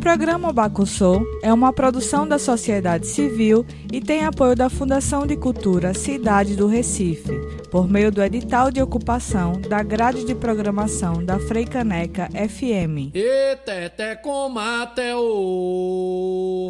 Programa Bacussou é uma produção da sociedade civil e tem apoio da Fundação de Cultura Cidade do Recife, por meio do edital de ocupação da grade de programação da Freicaneca FM.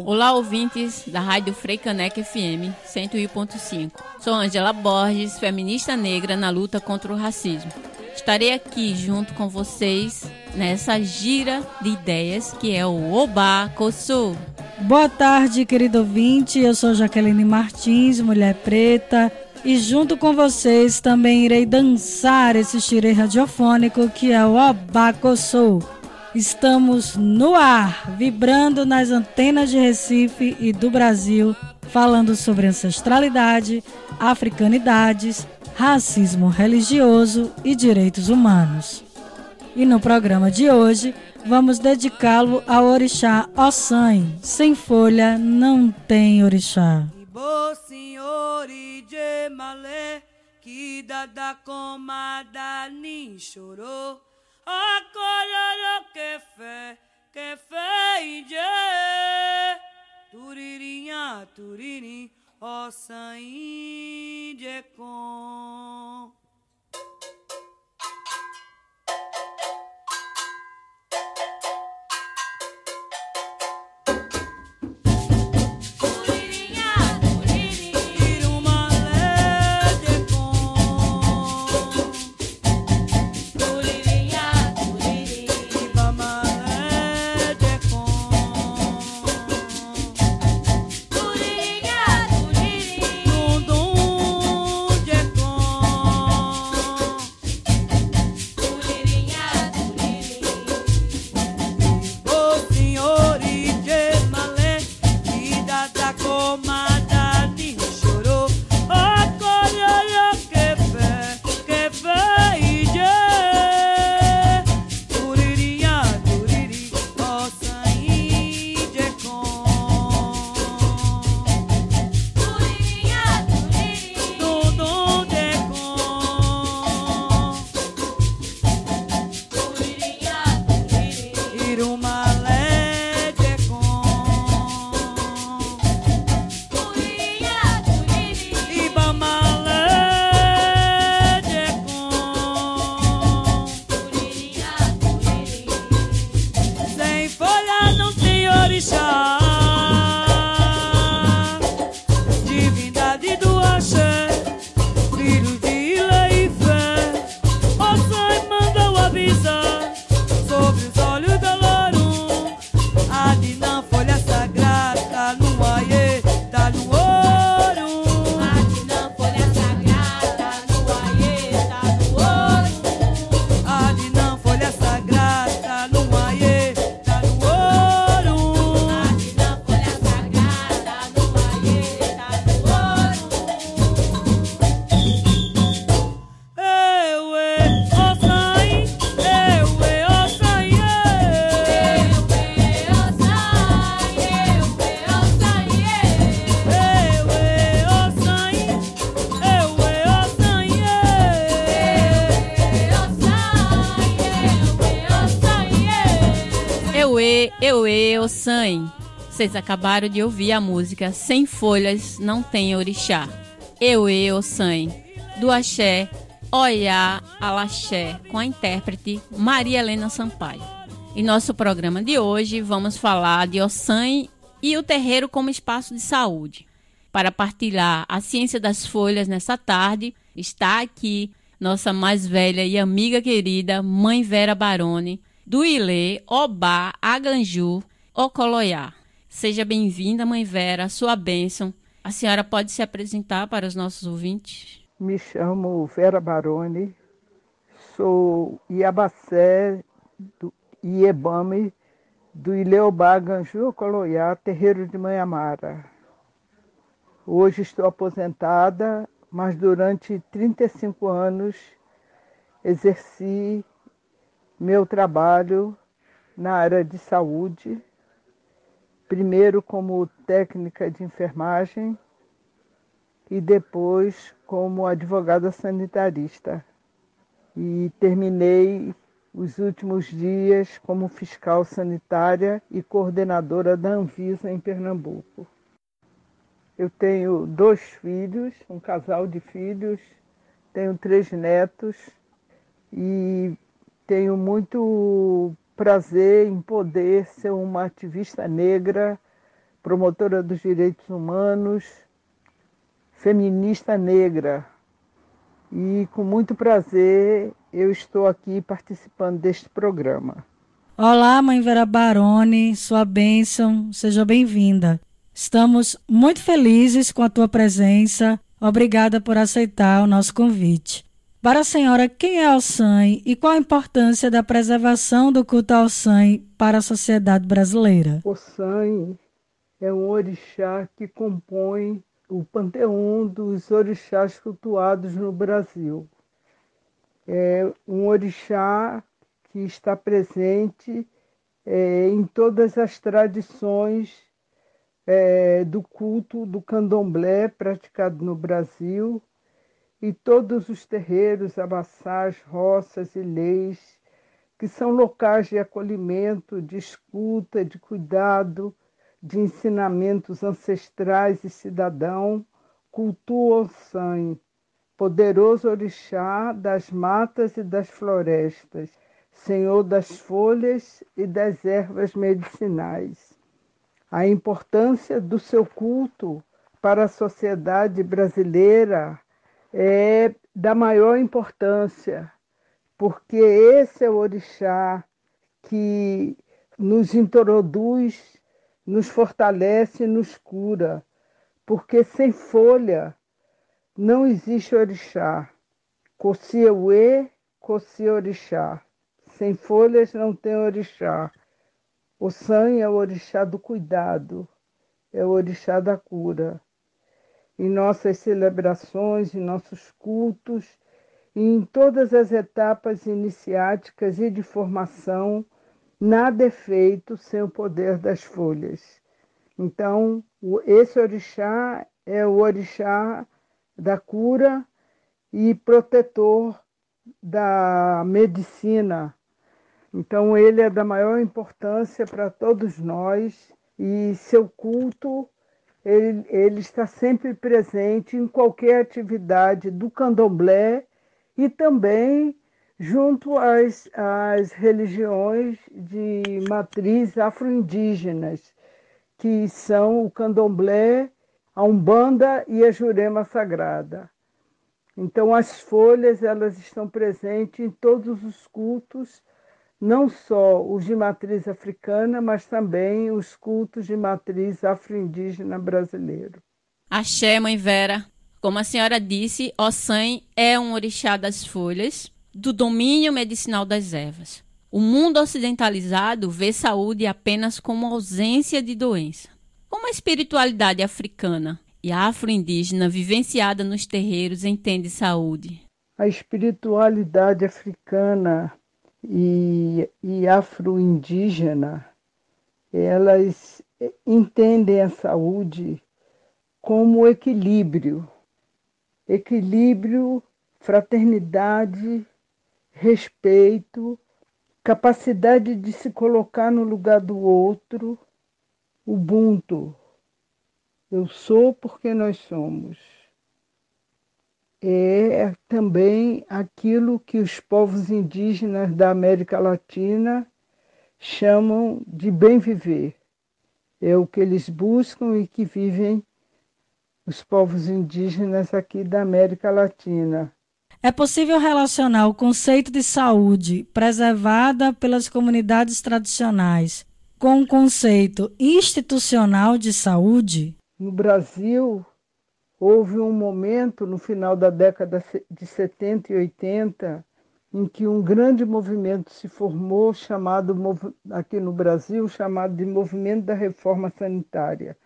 Olá, ouvintes da Rádio Freicaneca FM 101.5. Sou Angela Borges, feminista negra na luta contra o racismo. Estarei aqui junto com vocês nessa gira de ideias que é o Oba Kosu. Boa tarde, querido ouvinte. Eu sou Jaqueline Martins, mulher preta, e junto com vocês também irei dançar esse xirê radiofônico que é o Oba Kosu. Estamos no ar, vibrando nas antenas de Recife e do Brasil, falando sobre ancestralidade, africanidades, racismo religioso e direitos humanos. E no programa de hoje, vamos dedicá-lo ao orixá Ossan. Sem folha não tem orixá. Turirinha, Ossan Vocês acabaram de ouvir a música Sem Folhas Não Tem Orixá. Eu e Ossan, do Axé, Oiá Alaxé, com a intérprete Maria Helena Sampaio. Em nosso programa de hoje, vamos falar de Ossan e o terreiro como espaço de saúde. Para partilhar a ciência das folhas nessa tarde, está aqui nossa mais velha e amiga querida, Mãe Vera Baroni, do Ilê, Obá, Aganju, Ocoloiá. Seja bem-vinda, Mãe Vera, a sua bênção. A senhora pode se apresentar para os nossos ouvintes? Me chamo Vera Baroni, sou Iabacé do Iebame do Ileobá Ganju Coloiá, terreiro de Manhamara. Hoje estou aposentada, mas durante 35 anos exerci meu trabalho na área de saúde, primeiro como técnica de enfermagem e depois como advogada sanitarista. E terminei os últimos dias como fiscal sanitária e coordenadora da Anvisa em Pernambuco. Eu tenho dois filhos, um casal de filhos, tenho três netos e tenho muito prazer em poder ser uma ativista negra, promotora dos direitos humanos, feminista negra. E com muito prazer eu estou aqui participando deste programa. Olá, Mãe Vera Baroni, sua bênção, seja bem-vinda. Estamos muito felizes com a tua presença. Obrigada por aceitar o nosso convite. Para a senhora, quem é Alçãe e qual a importância da preservação do culto Alçãe para a sociedade brasileira? O Alçãe é um orixá que compõe o panteão dos orixás cultuados no Brasil. É um orixá que está presente é, em todas as tradições é, do culto do candomblé praticado no Brasil e todos os terreiros, abaçás, roças e leis, que são locais de acolhimento, de escuta, de cuidado, de ensinamentos ancestrais e cidadão, cultuam o sangue, poderoso orixá das matas e das florestas, senhor das folhas e das ervas medicinais. A importância do seu culto para a sociedade brasileira é da maior importância, porque esse é o orixá que nos introduz, nos fortalece, nos cura, porque sem folha não existe orixá. Cocieuê, coci orixá. Sem folhas não tem orixá. O San é o orixá do cuidado, é o orixá da cura. Em nossas celebrações, em nossos cultos, em todas as etapas iniciáticas e de formação, nada é feito sem o poder das folhas. Então, esse orixá é o orixá da cura e protetor da medicina então, ele é da maior importância para todos nós e seu culto ele, ele, está sempre presente em qualquer atividade do candomblé e também junto às, às religiões de matriz afro-indígenas, que são o candomblé, a umbanda e a jurema sagrada. Então, as folhas elas estão presentes em todos os cultos não só os de matriz africana, mas também os cultos de matriz afro-indígena brasileiro. Axé, Mãe Vera. Como a senhora disse, Ossan é um orixá das folhas, do domínio medicinal das ervas. O mundo ocidentalizado vê saúde apenas como ausência de doença. Como a espiritualidade africana e afro-indígena vivenciada nos terreiros entende saúde? A espiritualidade africana e, e afro-indígena, elas entendem a saúde como equilíbrio, equilíbrio, fraternidade, respeito, capacidade de se colocar no lugar do outro, ubuntu. Eu sou porque nós somos é também aquilo que os povos indígenas da América Latina chamam de bem viver. É o que eles buscam e que vivem os povos indígenas aqui da América Latina. É possível relacionar o conceito de saúde preservada pelas comunidades tradicionais com o conceito institucional de saúde? No Brasil, Houve um momento no final da década de 70 e 80 em que um grande movimento se formou, chamado aqui no Brasil, chamado de Movimento da Reforma Sanitária.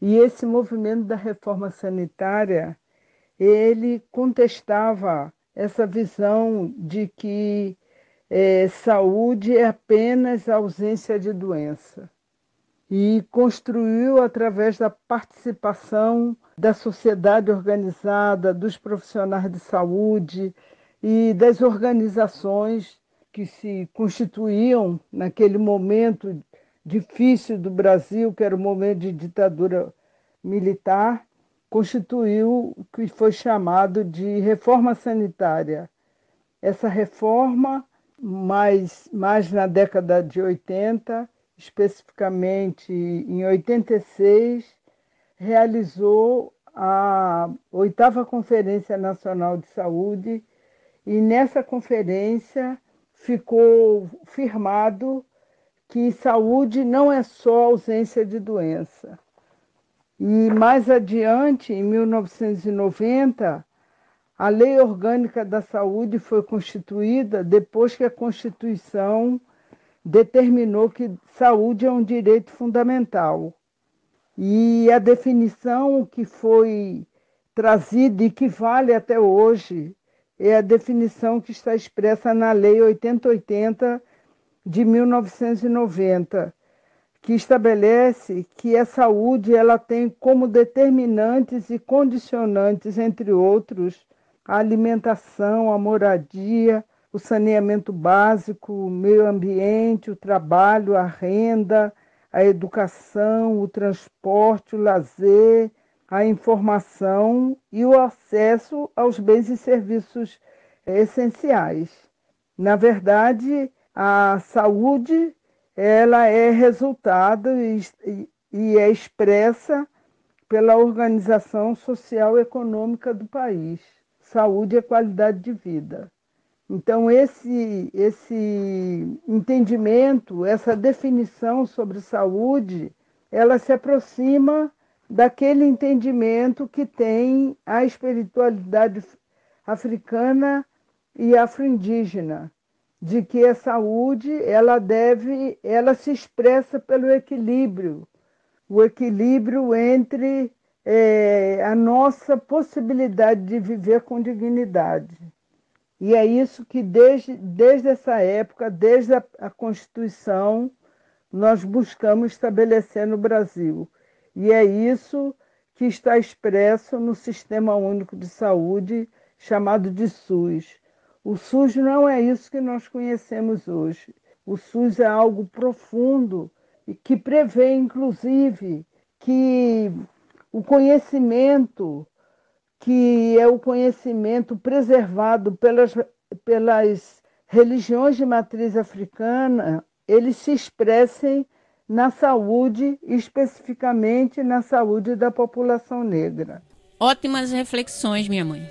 E esse movimento da reforma sanitária, ele contestava essa visão de que é, saúde é apenas ausência de doença. E construiu, através da participação da sociedade organizada, dos profissionais de saúde, e das organizações que se constituíam naquele momento difícil do Brasil, que era o momento de ditadura militar, constituiu o que foi chamado de reforma sanitária. Essa reforma, mais, mais na década de 80, especificamente em 86, realizou a oitava Conferência Nacional de Saúde, e nessa conferência ficou firmado que saúde não é só ausência de doença. E mais adiante, em 1990, a Lei Orgânica da Saúde foi constituída depois que a Constituição determinou que saúde é um direito fundamental. E a definição que foi trazida e que vale até hoje é a definição que está expressa na Lei 8080 de 1990, que estabelece que a saúde ela tem como determinantes e condicionantes, entre outros, a alimentação, a moradia, o saneamento básico, o meio ambiente, o trabalho, a renda, a educação, o transporte, o lazer, a informação e o acesso aos bens e serviços essenciais. Na verdade, a saúde ela é resultado e, e é expressa pela organização social e econômica do país. Saúde é qualidade de vida. Então, esse, esse entendimento, essa definição sobre saúde, ela se aproxima daquele entendimento que tem a espiritualidade africana e afro-indígena, de que a saúde ela deve, ela se expressa pelo equilíbrio, o equilíbrio entre é, a nossa possibilidade de viver com dignidade. E é isso que desde, desde essa época, desde a, a Constituição, nós buscamos estabelecer no Brasil e é isso que está expresso no Sistema Único de Saúde, chamado de SUS. O SUS não é isso que nós conhecemos hoje. O SUS é algo profundo e que prevê, inclusive, que o conhecimento, que é o conhecimento preservado pelas, pelas religiões de matriz africana, eles se expressem na saúde, especificamente na saúde da população negra. Ótimas reflexões, minha mãe.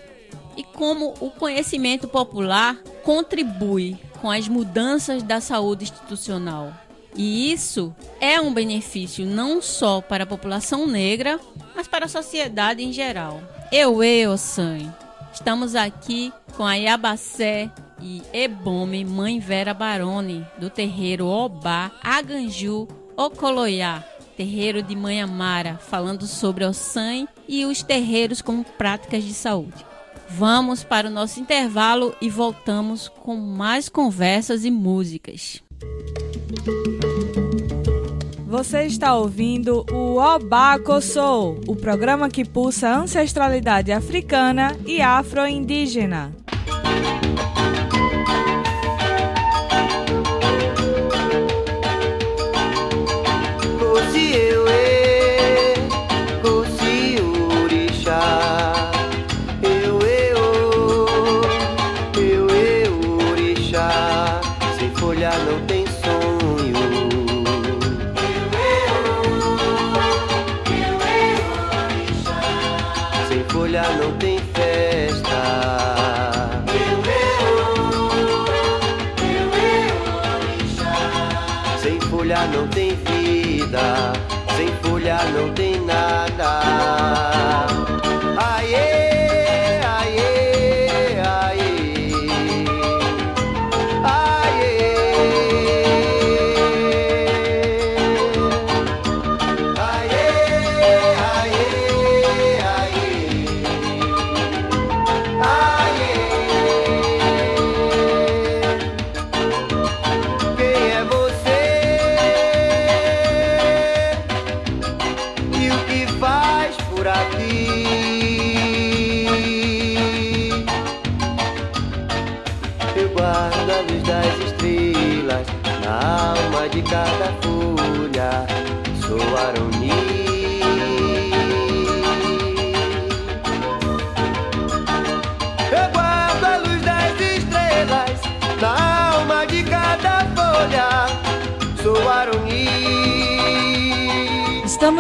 E como o conhecimento popular contribui com as mudanças da saúde institucional. E isso é um benefício não só para a população negra, mas para a sociedade em geral. Eu, eu, San. Estamos aqui com a Iabacé e Ebome, Mãe Vera Barone, do terreiro Obá, Aganju, Ocoloiá, terreiro de Mãe Amara, falando sobre o sangue e os terreiros como práticas de saúde. Vamos para o nosso intervalo e voltamos com mais conversas e músicas. Você está ouvindo o Obaco Soul, o programa que pulsa ancestralidade africana e afro-indígena.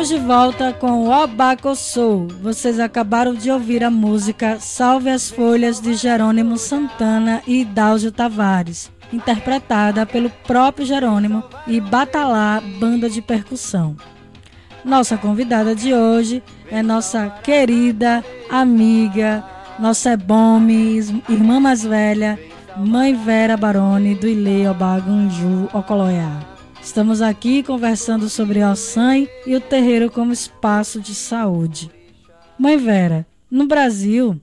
Estamos de volta com o Obaco Soul. Vocês acabaram de ouvir a música Salve as Folhas de Jerônimo Santana e Dáuzio Tavares, interpretada pelo próprio Jerônimo e Batalá Banda de Percussão. Nossa convidada de hoje é nossa querida amiga, nossa ebome, irmã mais velha, Mãe Vera Baroni do Ile Obagunju Ocoloiá. Estamos aqui conversando sobre o SAM e o terreiro como espaço de saúde. Mãe Vera, no Brasil,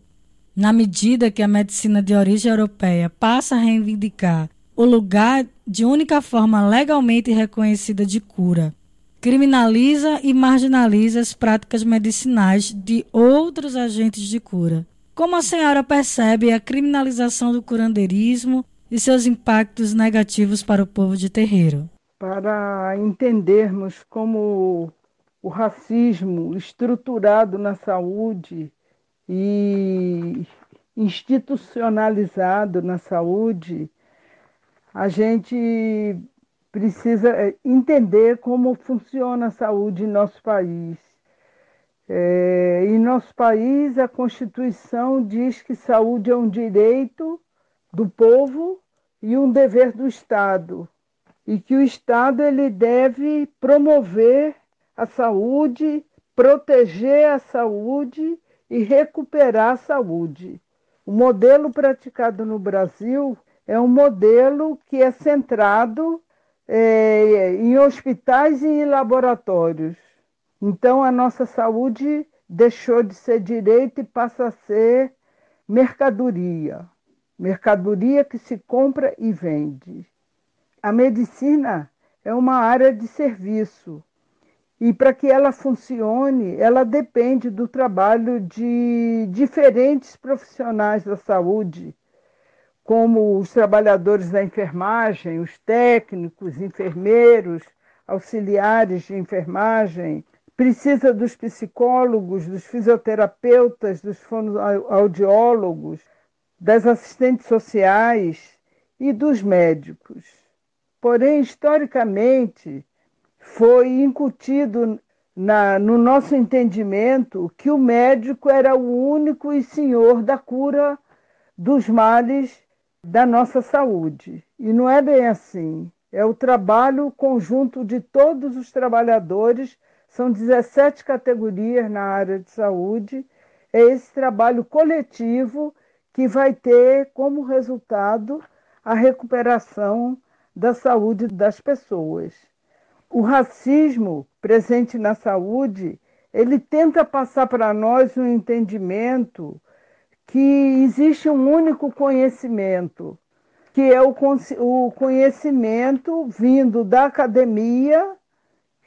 na medida que a medicina de origem europeia passa a reivindicar o lugar de única forma legalmente reconhecida de cura, criminaliza e marginaliza as práticas medicinais de outros agentes de cura. Como a senhora percebe a criminalização do curandeirismo e seus impactos negativos para o povo de terreiro? Para entendermos como o racismo estruturado na saúde e institucionalizado na saúde, a gente precisa eh, entender como funciona a saúde em nosso país. É, em nosso país, a Constituição diz que saúde é um direito do povo e um dever do Estado e que o Estado ele deve promover a saúde, proteger a saúde e recuperar a saúde. O modelo praticado no Brasil é um modelo que é centrado é, em hospitais e em laboratórios. Então, a nossa saúde deixou de ser direito e passa a ser mercadoria mercadoria que se compra e vende. A medicina é uma área de serviço e para que ela funcione, ela depende do trabalho de diferentes profissionais da saúde, como os trabalhadores da enfermagem, os técnicos, enfermeiros, auxiliares de enfermagem, precisa dos psicólogos, dos fisioterapeutas, dos fonoaudiólogos, das assistentes sociais e dos médicos. Porém, historicamente, foi incutido na, no nosso entendimento que o médico era o único e senhor da cura dos males da nossa saúde. E não é bem assim. É o trabalho conjunto de todos os trabalhadores, são 17 categorias na área de saúde. É esse trabalho coletivo que vai ter como resultado a recuperação da saúde das pessoas. O racismo presente na saúde, ele tenta passar para nós um entendimento que existe um único conhecimento, que é o, conhecimento vindo da academia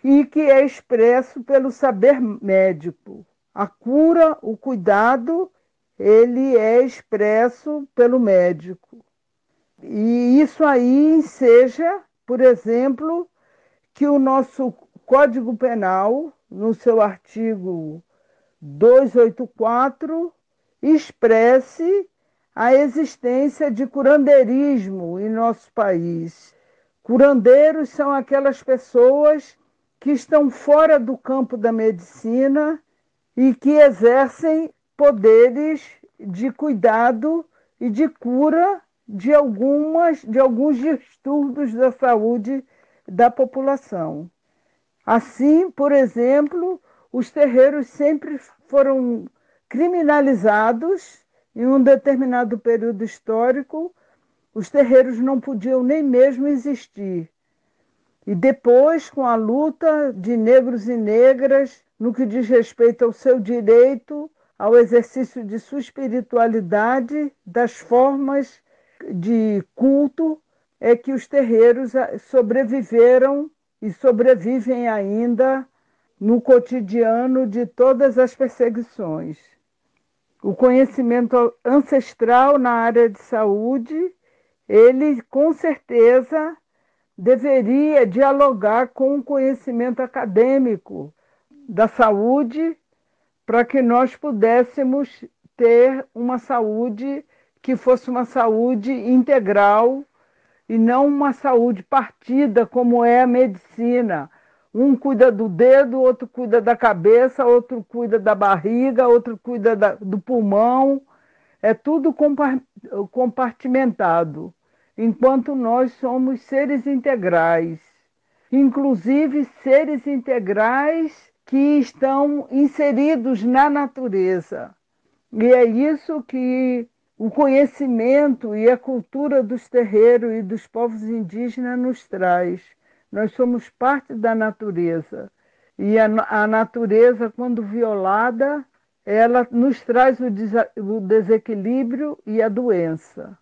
e que é expresso pelo saber médico. A cura, o cuidado, ele é expresso pelo médico. E isso aí seja, por exemplo, que o nosso Código Penal, no seu artigo 284, expresse a existência de curandeirismo em nosso país. Curandeiros são aquelas pessoas que estão fora do campo da medicina e que exercem poderes de cuidado e de cura de, algumas, de alguns distúrbios da saúde da população. Assim, por exemplo, os terreiros sempre foram criminalizados em um determinado período histórico, os terreiros não podiam nem mesmo existir. E depois, com a luta de negros e negras no que diz respeito ao seu direito ao exercício de sua espiritualidade, das formas de culto é que os terreiros ah, sobreviveram e sobrevivem ainda no cotidiano de todas as perseguições. O conhecimento ancestral na área de saúde, ele com certeza deveria dialogar com o conhecimento acadêmico da saúde para que nós pudéssemos ter uma saúde que fosse uma saúde integral e não uma saúde partida como é a medicina. Um cuida do dedo, outro cuida da cabeça, outro cuida da barriga, outro cuida da, do pulmão. É tudo compartimentado, enquanto nós somos seres integrais, inclusive seres integrais que estão inseridos na natureza. E é isso que o conhecimento e a cultura dos terreiros e dos povos indígenas nos traz. Nós somos parte da natureza. E a, a natureza, quando violada, ela nos traz o, des o desequilíbrio e a doença.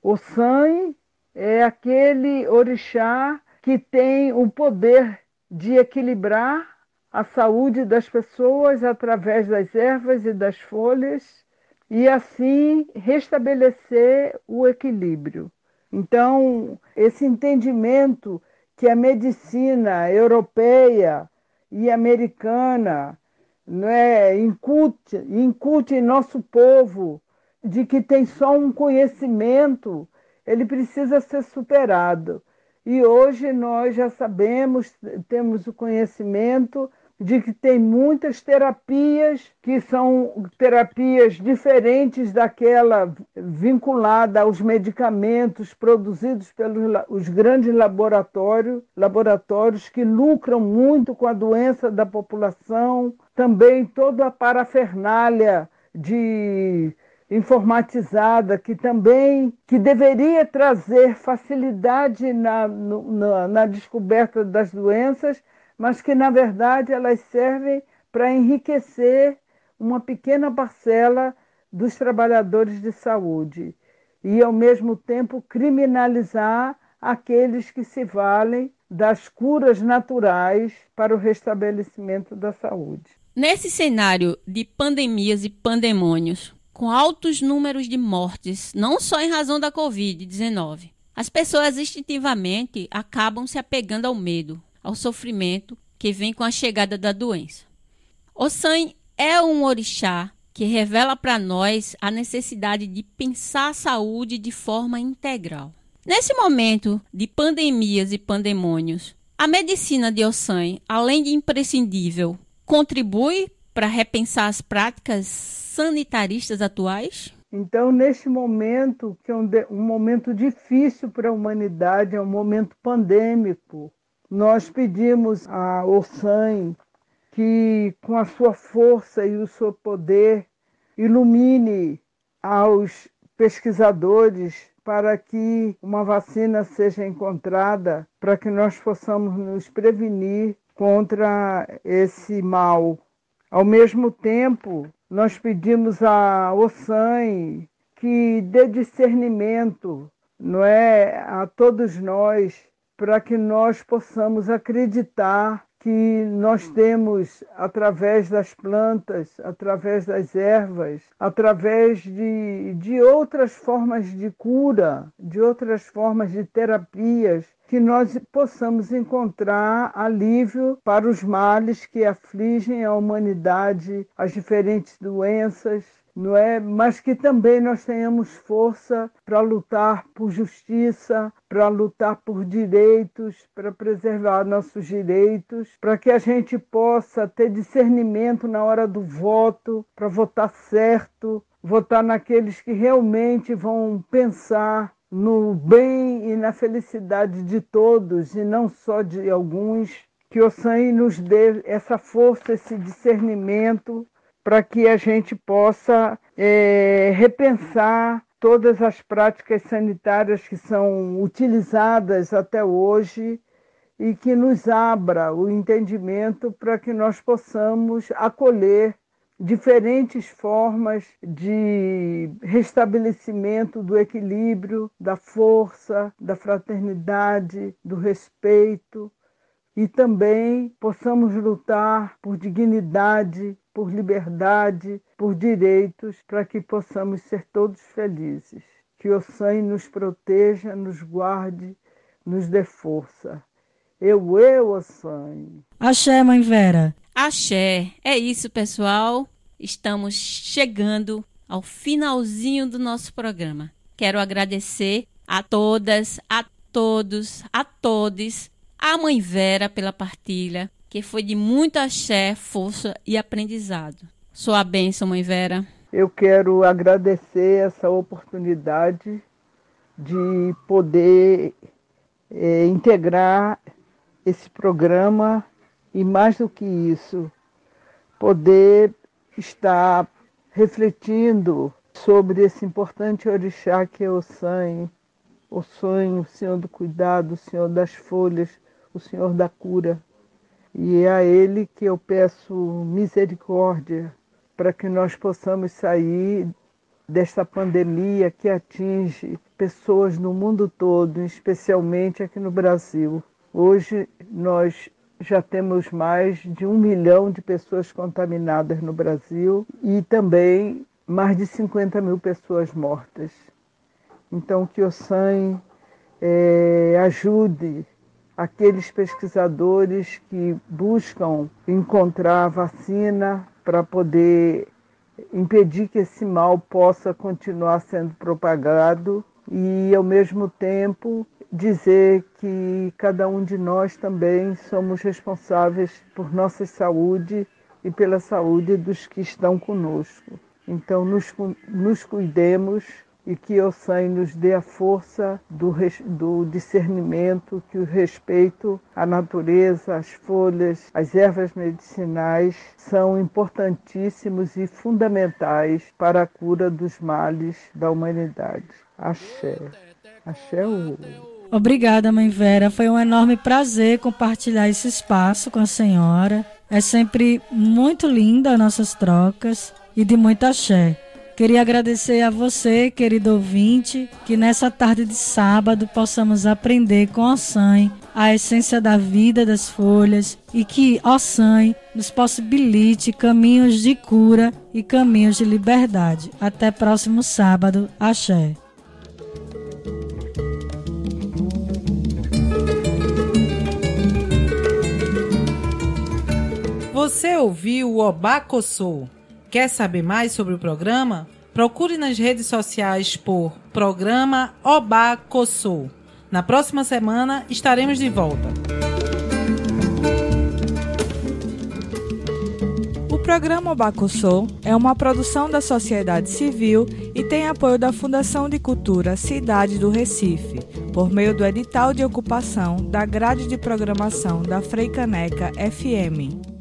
O sangue é aquele orixá que tem o poder de equilibrar a saúde das pessoas através das ervas e das folhas e assim restabelecer o equilíbrio. Então, esse entendimento que a medicina europeia e americana não é, incute, incute em nosso povo de que tem só um conhecimento, ele precisa ser superado. E hoje nós já sabemos, temos o conhecimento de que tem muitas terapias que são terapias diferentes daquela vinculada aos medicamentos produzidos pelos os grandes laboratórios, laboratórios que lucram muito com a doença da população, também toda a parafernália de informatizada que também que deveria trazer facilidade na, na, na descoberta das doenças mas que na verdade elas servem para enriquecer uma pequena parcela dos trabalhadores de saúde e, ao mesmo tempo, criminalizar aqueles que se valem das curas naturais para o restabelecimento da saúde. Nesse cenário de pandemias e pandemônios, com altos números de mortes, não só em razão da Covid-19, as pessoas instintivamente acabam se apegando ao medo, ao sofrimento que vem com a chegada da doença. O San é um orixá que revela para nós a necessidade de pensar a saúde de forma integral. Nesse momento de pandemias e pandemônios, a medicina de Ossan, além de imprescindível, contribui para repensar as práticas sanitaristas atuais? Então, neste momento, que é um, um momento difícil para a humanidade, é um momento pandêmico, nós pedimos a Ossan que, com a sua força e o seu poder, ilumine aos pesquisadores para que uma vacina seja encontrada, para que nós possamos nos prevenir contra esse mal. Ao mesmo tempo, nós pedimos a Ossan que dê discernimento, não é, a todos nós para que nós possamos acreditar que nós temos, através das plantas, através das ervas, através de, de outras formas de cura, de outras formas de terapias, que nós possamos encontrar alívio para os males que afligem a humanidade, as diferentes doenças, não é? Mas que também nós tenhamos força para lutar por justiça, para lutar por direitos, para preservar nossos direitos, para que a gente possa ter discernimento na hora do voto, para votar certo, votar naqueles que realmente vão pensar no bem e na felicidade de todos e não só de alguns. Que o sangue nos dê essa força, esse discernimento para que a gente possa é, repensar todas as práticas sanitárias que são utilizadas até hoje e que nos abra o entendimento para que nós possamos acolher diferentes formas de restabelecimento do equilíbrio, da força, da fraternidade, do respeito e também possamos lutar por dignidade, por liberdade, por direitos, para que possamos ser todos felizes. Que o Sangue nos proteja, nos guarde, nos dê força. Eu, eu, o Sangue. Axé, Mãe Vera. Axé. É isso, pessoal. Estamos chegando ao finalzinho do nosso programa. Quero agradecer a todas, a todos, a todos, a Mãe Vera pela partilha, que foi de muito axé, força e aprendizado. Sua bênção, Mãe Vera. Eu quero agradecer essa oportunidade de poder é, integrar esse programa e, mais do que isso, poder estar refletindo sobre esse importante orixá que é o sangue, o sonho, o Senhor do cuidado, o Senhor das folhas, o Senhor da cura. E é a Ele que eu peço misericórdia para que nós possamos sair desta pandemia que atinge pessoas no mundo todo, especialmente aqui no Brasil. Hoje nós já temos mais de um milhão de pessoas contaminadas no Brasil e também mais de 50 mil pessoas mortas. Então, que o SAM é, ajude aqueles pesquisadores que buscam encontrar vacina para poder impedir que esse mal possa continuar sendo propagado e, ao mesmo tempo, dizer que cada um de nós também somos responsáveis por nossa saúde e pela saúde dos que estão conosco. Então, nos, nos cuidemos e que o Sangue nos dê a força do, do discernimento, que o respeito à natureza, às folhas, às ervas medicinais são importantíssimos e fundamentais para a cura dos males da humanidade. Axé. Axé o. Obrigada, mãe Vera. Foi um enorme prazer compartilhar esse espaço com a senhora. É sempre muito linda nossas trocas e de muita axé. Queria agradecer a você, querido ouvinte, que nessa tarde de sábado possamos aprender com Ossan a essência da vida das folhas e que Ossan nos possibilite caminhos de cura e caminhos de liberdade. Até próximo sábado. Axé. Você ouviu o Obacossô Quer saber mais sobre o programa? Procure nas redes sociais por Programa Oba. Na próxima semana estaremos de volta. O programa Obacossou é uma produção da sociedade civil e tem apoio da Fundação de Cultura Cidade do Recife, por meio do edital de ocupação da grade de programação da Freicaneca FM.